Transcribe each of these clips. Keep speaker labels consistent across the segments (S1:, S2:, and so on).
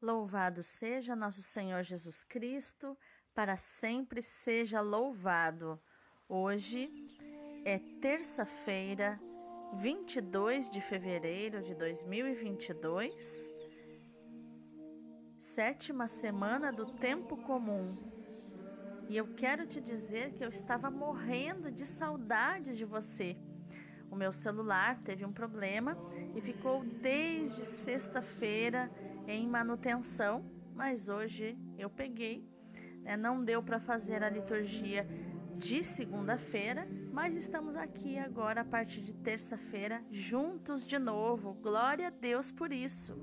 S1: Louvado seja nosso Senhor Jesus Cristo, para sempre seja louvado. Hoje é terça-feira, 22 de fevereiro de 2022, sétima semana do tempo comum. E eu quero te dizer que eu estava morrendo de saudades de você. O meu celular teve um problema e ficou desde sexta-feira em manutenção, mas hoje eu peguei. Né? Não deu para fazer a liturgia de segunda-feira, mas estamos aqui agora a partir de terça-feira juntos de novo. Glória a Deus por isso.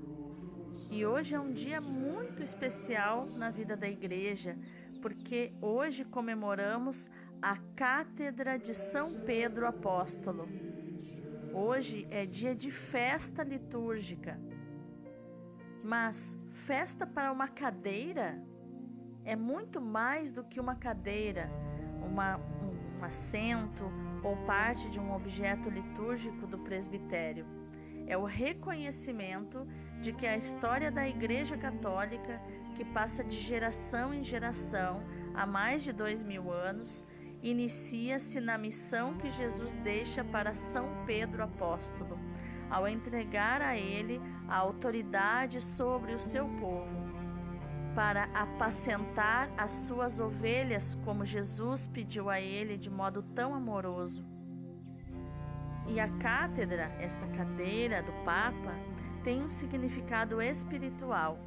S1: E hoje é um dia muito especial na vida da igreja, porque hoje comemoramos a Cátedra de São Pedro Apóstolo. Hoje é dia de festa litúrgica. Mas festa para uma cadeira é muito mais do que uma cadeira, uma, um assento ou parte de um objeto litúrgico do presbitério. É o reconhecimento de que a história da Igreja Católica, que passa de geração em geração há mais de dois mil anos, inicia-se na missão que Jesus deixa para São Pedro Apóstolo ao entregar a ele a autoridade sobre o seu povo, para apacentar as suas ovelhas, como Jesus pediu a ele de modo tão amoroso. E a cátedra, esta cadeira do Papa, tem um significado espiritual.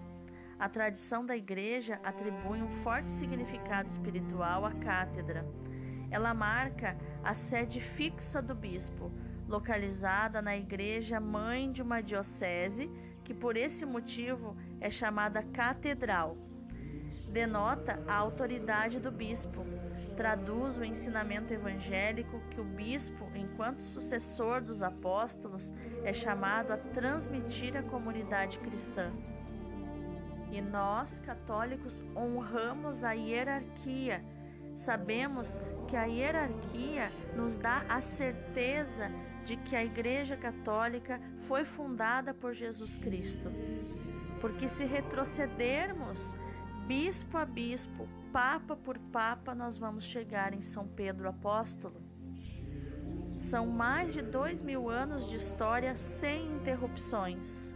S1: A tradição da Igreja atribui um forte significado espiritual à cátedra. Ela marca a sede fixa do bispo, localizada na igreja mãe de uma diocese, que por esse motivo é chamada catedral. Denota a autoridade do bispo, traduz o ensinamento evangélico que o bispo, enquanto sucessor dos apóstolos, é chamado a transmitir à comunidade cristã. E nós, católicos, honramos a hierarquia. Sabemos que a hierarquia nos dá a certeza de que a Igreja Católica foi fundada por Jesus Cristo. Porque se retrocedermos bispo a bispo, papa por papa, nós vamos chegar em São Pedro Apóstolo. São mais de dois mil anos de história sem interrupções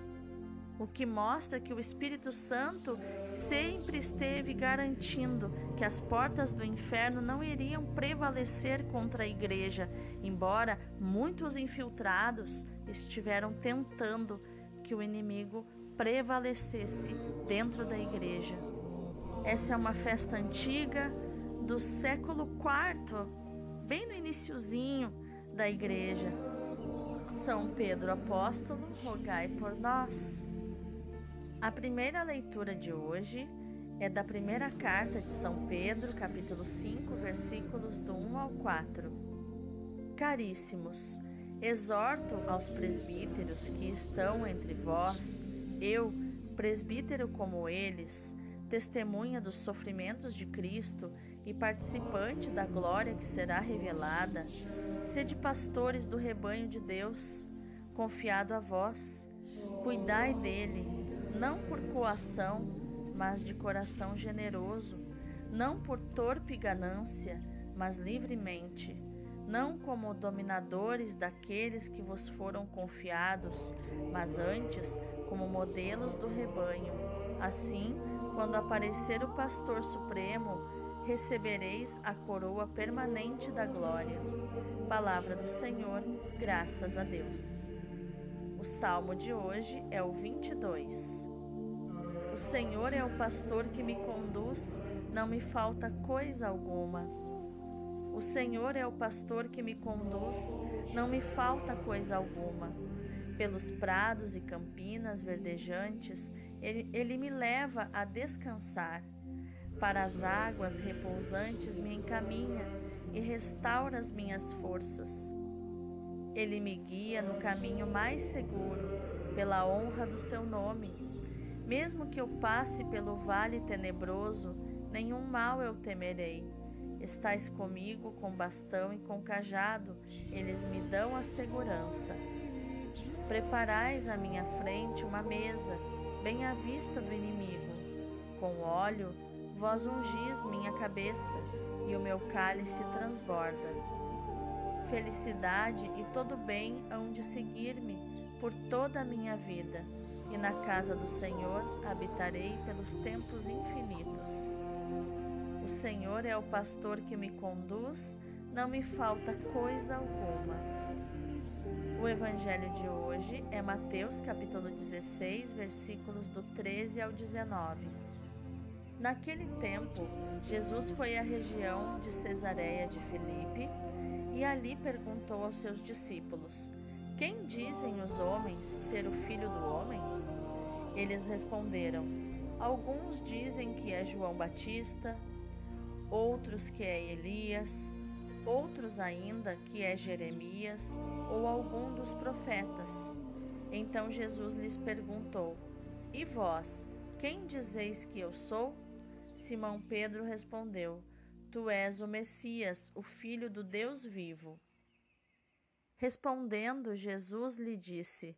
S1: o que mostra que o Espírito Santo sempre esteve garantindo que as portas do inferno não iriam prevalecer contra a igreja, embora muitos infiltrados estiveram tentando que o inimigo prevalecesse dentro da igreja. Essa é uma festa antiga do século IV, bem no iniciozinho da igreja. São Pedro Apóstolo, rogai por nós. A primeira leitura de hoje é da primeira carta de São Pedro, capítulo 5, versículos do 1 ao 4. Caríssimos, exorto aos presbíteros que estão entre vós, eu, presbítero como eles, testemunha dos sofrimentos de Cristo e participante da glória que será revelada, sede pastores do rebanho de Deus, confiado a vós, cuidai dele não por coação, mas de coração generoso, não por torpe ganância, mas livremente, não como dominadores daqueles que vos foram confiados, mas antes como modelos do rebanho. Assim, quando aparecer o pastor supremo, recebereis a coroa permanente da glória. Palavra do Senhor, graças a Deus. O salmo de hoje é o 22. O Senhor é o pastor que me conduz, não me falta coisa alguma. O Senhor é o pastor que me conduz, não me falta coisa alguma. Pelos prados e campinas verdejantes, ele, ele me leva a descansar. Para as águas repousantes me encaminha e restaura as minhas forças. Ele me guia no caminho mais seguro, pela honra do seu nome. Mesmo que eu passe pelo vale tenebroso, nenhum mal eu temerei. Estais comigo com bastão e com cajado, eles me dão a segurança. Preparais à minha frente uma mesa, bem à vista do inimigo. Com óleo, vós ungis minha cabeça, e o meu cálice transborda. Felicidade e todo bem hão de seguir-me por toda a minha vida, e na casa do Senhor habitarei pelos tempos infinitos. O Senhor é o pastor que me conduz, não me falta coisa alguma. O evangelho de hoje é Mateus capítulo 16, versículos do 13 ao 19. Naquele tempo, Jesus foi à região de Cesareia de Filipe e ali perguntou aos seus discípulos: Quem dizem os homens ser o filho do homem? Eles responderam: Alguns dizem que é João Batista, outros que é Elias, outros ainda que é Jeremias ou algum dos profetas. Então Jesus lhes perguntou: E vós, quem dizeis que eu sou? Simão Pedro respondeu: Tu és o Messias, o Filho do Deus vivo. Respondendo, Jesus lhe disse: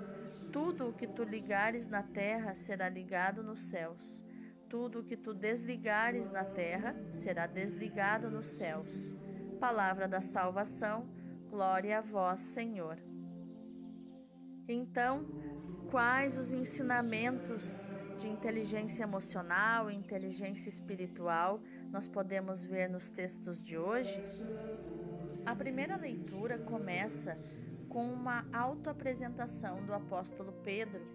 S1: Tudo o que tu ligares na terra será ligado nos céus tudo que tu desligares na terra será desligado nos céus. Palavra da salvação, glória a vós, Senhor. Então, quais os ensinamentos de inteligência emocional e inteligência espiritual nós podemos ver nos textos de hoje? A primeira leitura começa com uma autoapresentação do apóstolo Pedro,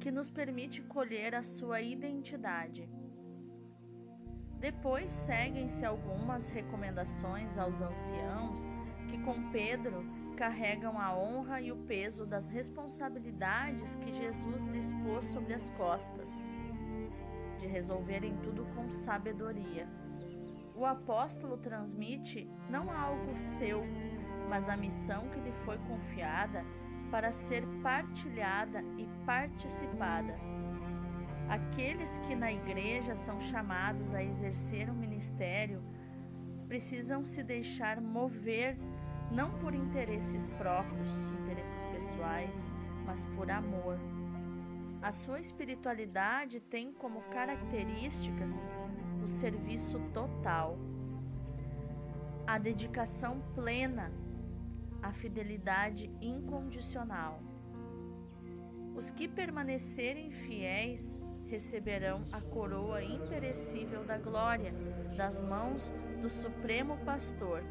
S1: que nos permite colher a sua identidade. Depois seguem-se algumas recomendações aos anciãos que, com Pedro, carregam a honra e o peso das responsabilidades que Jesus lhes pôs sobre as costas, de resolverem tudo com sabedoria. O apóstolo transmite não algo seu, mas a missão que lhe foi confiada para ser partilhada e participada Aqueles que na igreja são chamados a exercer um ministério precisam se deixar mover não por interesses próprios, interesses pessoais, mas por amor. A sua espiritualidade tem como características o serviço total, a dedicação plena, a fidelidade incondicional. Os que permanecerem fiéis receberão a coroa imperecível da glória das mãos do Supremo Pastor,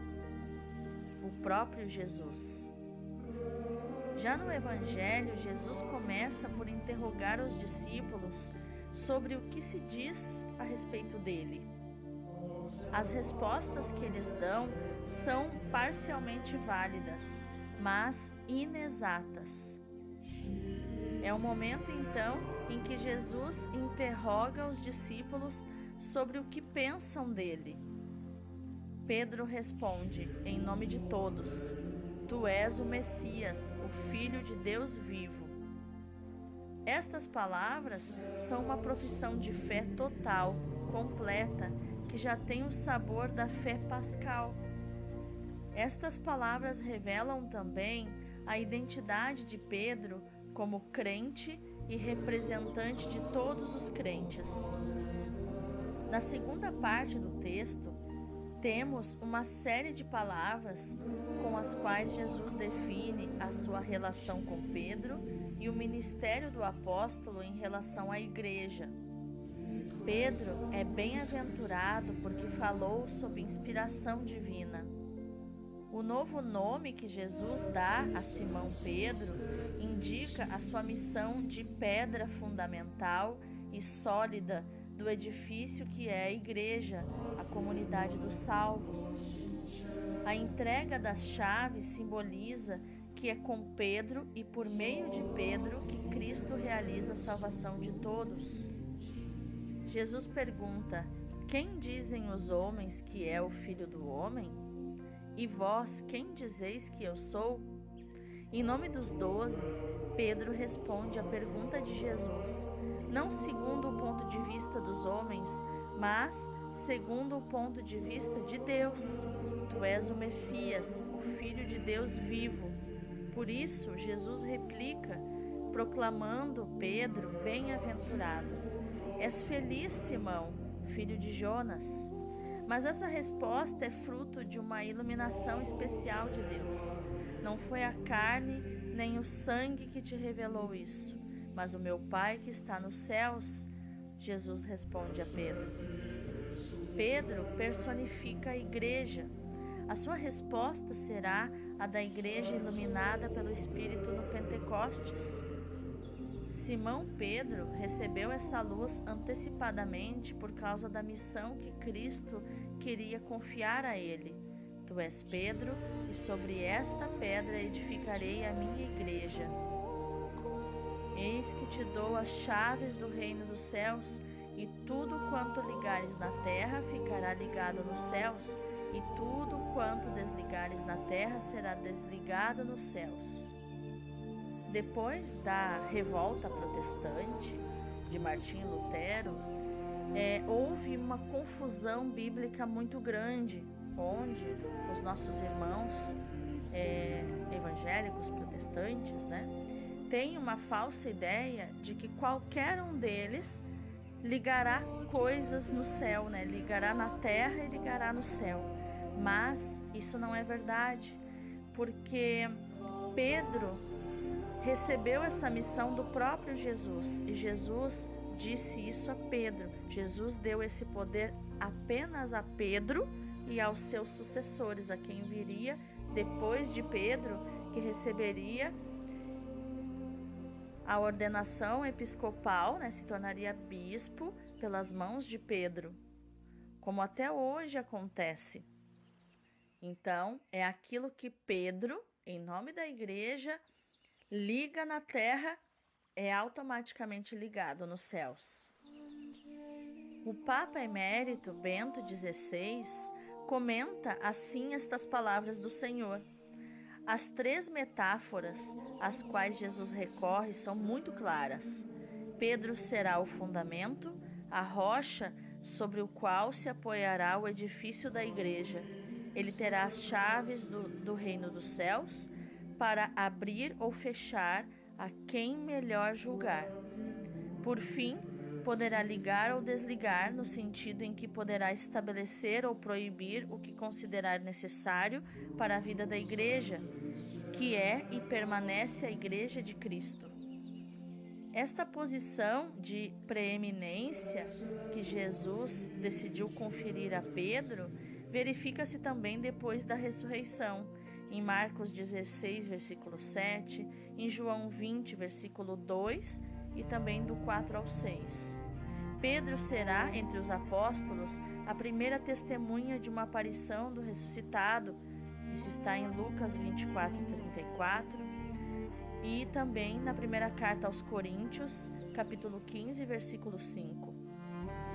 S1: o próprio Jesus. Já no Evangelho, Jesus começa por interrogar os discípulos sobre o que se diz a respeito dele. As respostas que eles dão são parcialmente válidas, mas inexatas. É o momento então em que Jesus interroga os discípulos sobre o que pensam dele. Pedro responde, em nome de todos: Tu és o Messias, o Filho de Deus vivo. Estas palavras são uma profissão de fé total, completa, que já tem o sabor da fé pascal. Estas palavras revelam também a identidade de Pedro como crente e representante de todos os crentes. Na segunda parte do texto, temos uma série de palavras com as quais Jesus define a sua relação com Pedro e o ministério do apóstolo em relação à igreja. Pedro é bem-aventurado porque falou sob inspiração divina. O novo nome que Jesus dá a Simão Pedro indica a sua missão de pedra fundamental e sólida do edifício que é a igreja, a comunidade dos salvos. A entrega das chaves simboliza que é com Pedro e por meio de Pedro que Cristo realiza a salvação de todos. Jesus pergunta: Quem dizem os homens que é o filho do homem? E vós, quem dizeis que eu sou? Em nome dos doze, Pedro responde à pergunta de Jesus, não segundo o ponto de vista dos homens, mas segundo o ponto de vista de Deus. Tu és o Messias, o Filho de Deus vivo. Por isso, Jesus replica, proclamando Pedro bem-aventurado: És feliz, Simão, filho de Jonas. Mas essa resposta é fruto de uma iluminação especial de Deus. Não foi a carne nem o sangue que te revelou isso, mas o meu Pai que está nos céus. Jesus responde a Pedro. Pedro personifica a igreja. A sua resposta será a da igreja iluminada pelo Espírito no Pentecostes. Simão Pedro recebeu essa luz antecipadamente por causa da missão que Cristo queria confiar a ele. Tu és Pedro, e sobre esta pedra edificarei a minha igreja. Eis que te dou as chaves do reino dos céus, e tudo quanto ligares na terra ficará ligado nos céus, e tudo quanto desligares na terra será desligado nos céus. Depois da revolta protestante de Martim Lutero, é, houve uma confusão bíblica muito grande, onde os nossos irmãos é, evangélicos protestantes né, têm uma falsa ideia de que qualquer um deles ligará coisas no céu, né? ligará na terra e ligará no céu. Mas isso não é verdade, porque Pedro recebeu essa missão do próprio Jesus e Jesus disse isso a Pedro. Jesus deu esse poder apenas a Pedro e aos seus sucessores, a quem viria depois de Pedro, que receberia a ordenação episcopal, né, se tornaria bispo pelas mãos de Pedro, como até hoje acontece. Então, é aquilo que Pedro, em nome da igreja, liga na terra é automaticamente ligado nos céus. O Papa Emérito Bento XVI comenta assim estas palavras do Senhor. As três metáforas às quais Jesus recorre são muito claras. Pedro será o fundamento, a rocha sobre o qual se apoiará o edifício da igreja. Ele terá as chaves do, do reino dos céus para abrir ou fechar a quem melhor julgar. Por fim, poderá ligar ou desligar, no sentido em que poderá estabelecer ou proibir o que considerar necessário para a vida da Igreja, que é e permanece a Igreja de Cristo. Esta posição de preeminência que Jesus decidiu conferir a Pedro verifica-se também depois da ressurreição em Marcos 16, versículo 7, em João 20, versículo 2 e também do 4 ao 6. Pedro será, entre os apóstolos, a primeira testemunha de uma aparição do ressuscitado. Isso está em Lucas 24 e 34. E também na primeira carta aos Coríntios, capítulo 15, versículo 5.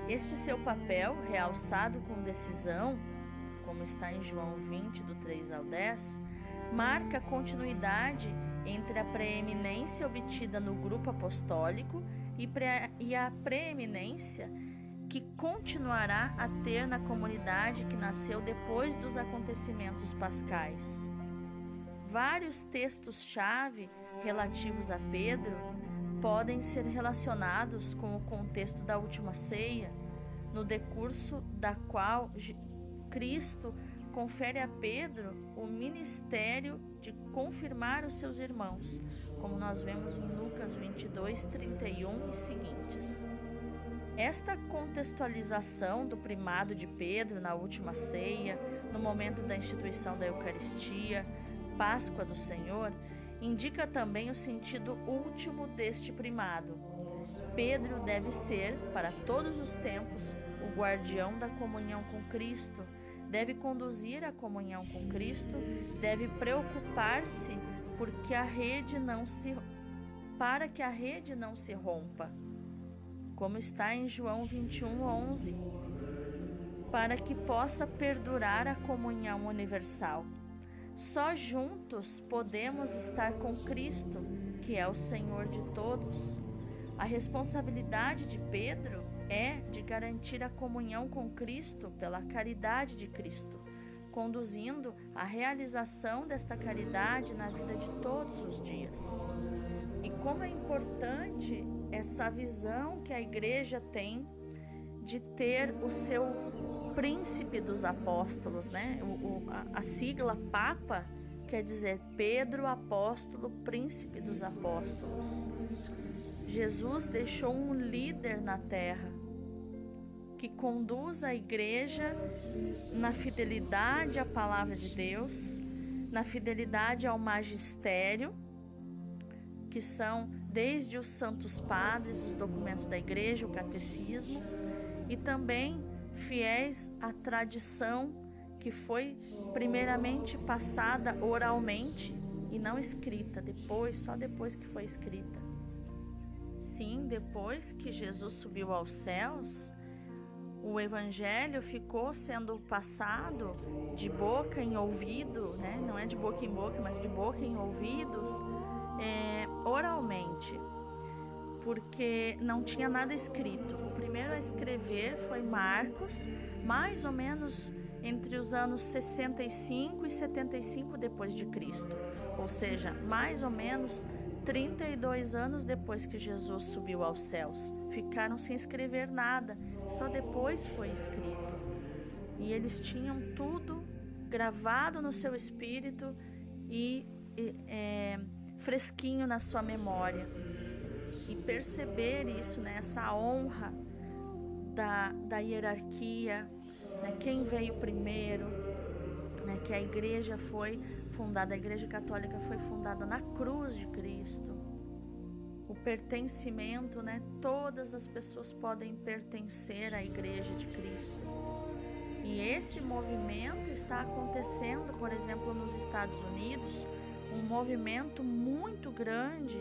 S1: Este seu papel, realçado com decisão, como está em João 20, do 3 ao 10, marca a continuidade entre a preeminência obtida no grupo apostólico e, e a preeminência que continuará a ter na comunidade que nasceu depois dos acontecimentos pascais. Vários textos-chave relativos a Pedro podem ser relacionados com o contexto da última ceia, no decurso da qual Cristo confere a Pedro o ministério de confirmar os seus irmãos, como nós vemos em Lucas 22, 31 e seguintes. Esta contextualização do primado de Pedro na última ceia, no momento da instituição da Eucaristia, Páscoa do Senhor, indica também o sentido último deste primado. Pedro deve ser, para todos os tempos, o guardião da comunhão com Cristo deve conduzir a comunhão com Cristo, deve preocupar-se porque a rede não se para que a rede não se rompa. Como está em João 21:11. para que possa perdurar a comunhão universal. Só juntos podemos estar com Cristo, que é o Senhor de todos. A responsabilidade de Pedro é de garantir a comunhão com Cristo pela caridade de Cristo, conduzindo a realização desta caridade na vida de todos os dias. E como é importante essa visão que a igreja tem de ter o seu príncipe dos apóstolos, né? O, o, a, a sigla Papa quer dizer Pedro apóstolo, príncipe dos apóstolos. Jesus deixou um líder na terra que conduz a igreja na fidelidade à palavra de Deus, na fidelidade ao magistério, que são desde os santos padres, os documentos da igreja, o catecismo, e também fiéis à tradição que foi primeiramente passada oralmente e não escrita, depois, só depois que foi escrita. Sim, depois que Jesus subiu aos céus, o evangelho ficou sendo passado de boca em ouvido, né? não é de boca em boca, mas de boca em ouvidos, é, oralmente porque não tinha nada escrito. O primeiro a escrever foi Marcos, mais ou menos entre os anos 65 e 75 depois de Cristo, ou seja, mais ou menos 32 anos depois que Jesus subiu aos céus. Ficaram sem escrever nada, só depois foi escrito. E eles tinham tudo gravado no seu espírito e é, fresquinho na sua memória e perceber isso, né, essa honra da, da hierarquia, né, quem veio primeiro, né, que a igreja foi fundada, a igreja católica foi fundada na cruz de Cristo. O pertencimento, né, todas as pessoas podem pertencer à igreja de Cristo. E esse movimento está acontecendo, por exemplo, nos Estados Unidos, um movimento muito grande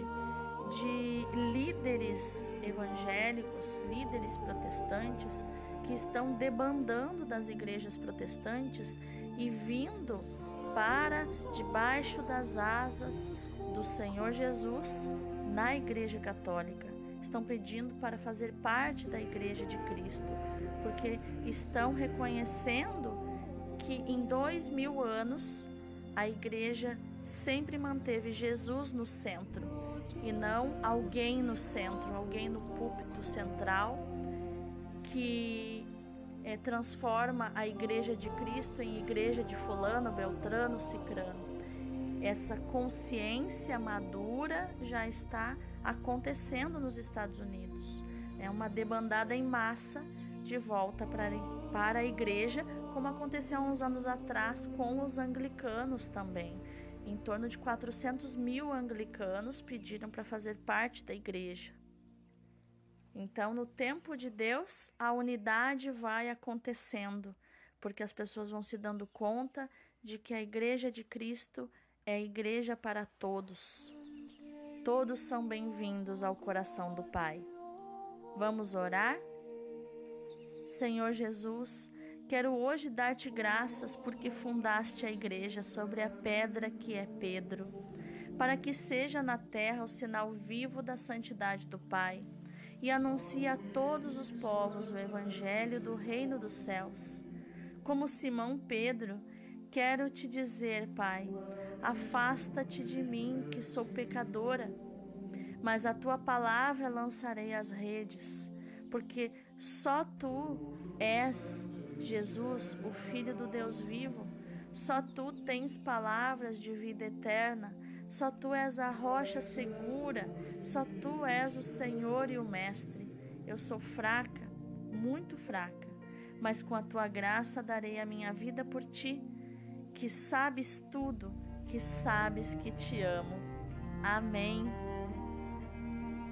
S1: de líderes evangélicos, líderes protestantes, que estão debandando das igrejas protestantes e vindo para debaixo das asas do Senhor Jesus na Igreja Católica. Estão pedindo para fazer parte da Igreja de Cristo, porque estão reconhecendo que em dois mil anos a Igreja sempre manteve Jesus no centro e não alguém no centro, alguém no púlpito central que é, transforma a igreja de Cristo em igreja de fulano, beltrano, cicrano. Essa consciência madura já está acontecendo nos Estados Unidos. É uma debandada em massa de volta para, a igreja, como aconteceu há uns anos atrás com os anglicanos também em torno de 400 mil anglicanos pediram para fazer parte da igreja. Então, no tempo de Deus, a unidade vai acontecendo, porque as pessoas vão se dando conta de que a igreja de Cristo é a igreja para todos. Todos são bem-vindos ao coração do Pai. Vamos orar? Senhor Jesus, Quero hoje dar-te graças porque fundaste a igreja sobre a pedra que é Pedro, para que seja na terra o sinal vivo da santidade do Pai e anuncie a todos os povos o evangelho do reino dos céus. Como Simão Pedro, quero te dizer, Pai, afasta-te de mim, que sou pecadora, mas a tua palavra lançarei às redes, porque só tu és Jesus, o Filho do Deus vivo, só tu tens palavras de vida eterna, só tu és a rocha segura, só tu és o Senhor e o Mestre. Eu sou fraca, muito fraca, mas com a tua graça darei a minha vida por ti, que sabes tudo, que sabes que te amo. Amém.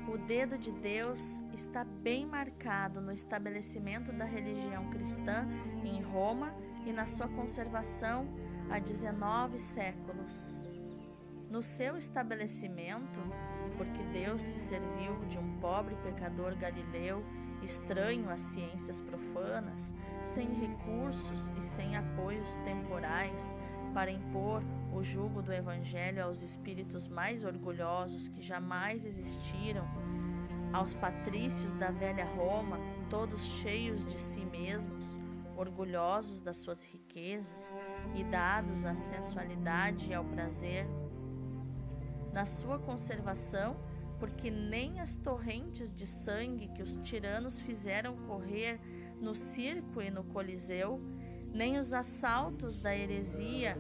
S1: O dedo de Deus está bem marcado no estabelecimento da religião cristã em Roma e na sua conservação há 19 séculos. No seu estabelecimento, porque Deus se serviu de um pobre pecador galileu estranho às ciências profanas, sem recursos e sem apoios temporais para impor o jugo do Evangelho aos espíritos mais orgulhosos que jamais existiram, aos patrícios da velha Roma, todos cheios de si mesmos, orgulhosos das suas riquezas e dados à sensualidade e ao prazer. Na sua conservação, porque nem as torrentes de sangue que os tiranos fizeram correr no circo e no coliseu, nem os assaltos da heresia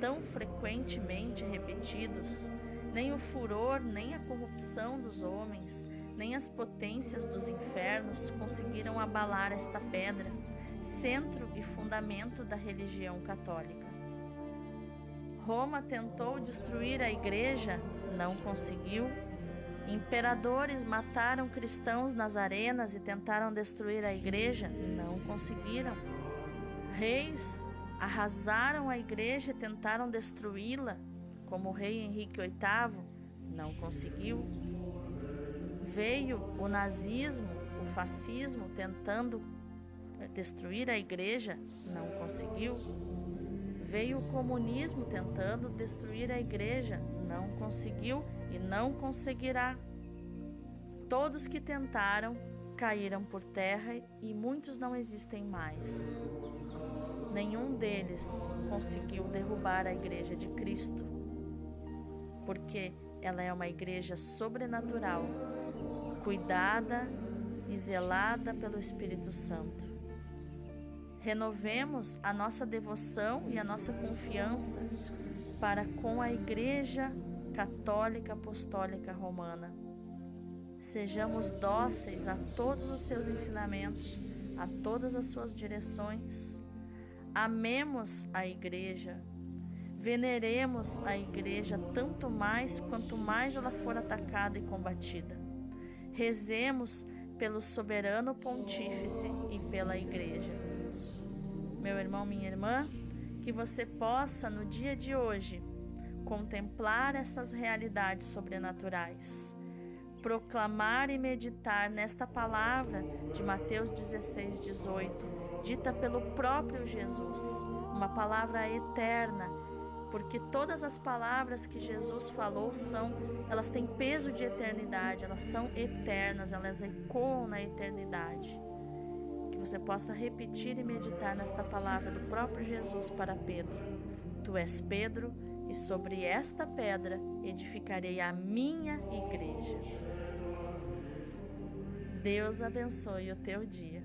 S1: tão frequentemente repetidos, nem o furor, nem a corrupção dos homens, nem as potências dos infernos conseguiram abalar esta pedra, centro e fundamento da religião católica. Roma tentou destruir a igreja, não conseguiu. Imperadores mataram cristãos nas arenas e tentaram destruir a igreja, não conseguiram. Reis arrasaram a igreja e tentaram destruí-la, como o rei Henrique VIII, não conseguiu. Veio o nazismo, o fascismo tentando destruir a igreja, não conseguiu. Veio o comunismo tentando destruir a igreja, não conseguiu e não conseguirá. Todos que tentaram caíram por terra e muitos não existem mais. Nenhum deles conseguiu derrubar a igreja de Cristo, porque ela é uma igreja sobrenatural, cuidada e zelada pelo Espírito Santo. Renovemos a nossa devoção e a nossa confiança para com a Igreja Católica Apostólica Romana. Sejamos dóceis a todos os seus ensinamentos, a todas as suas direções. Amemos a Igreja. Veneremos a Igreja tanto mais quanto mais ela for atacada e combatida. Rezemos pelo soberano pontífice e pela Igreja meu irmão, minha irmã, que você possa no dia de hoje contemplar essas realidades sobrenaturais, proclamar e meditar nesta palavra de Mateus 16, 18, dita pelo próprio Jesus, uma palavra eterna, porque todas as palavras que Jesus falou são, elas têm peso de eternidade, elas são eternas, elas ecoam na eternidade você possa repetir e meditar nesta palavra do próprio Jesus para Pedro. Tu és Pedro, e sobre esta pedra edificarei a minha igreja. Deus abençoe o teu dia.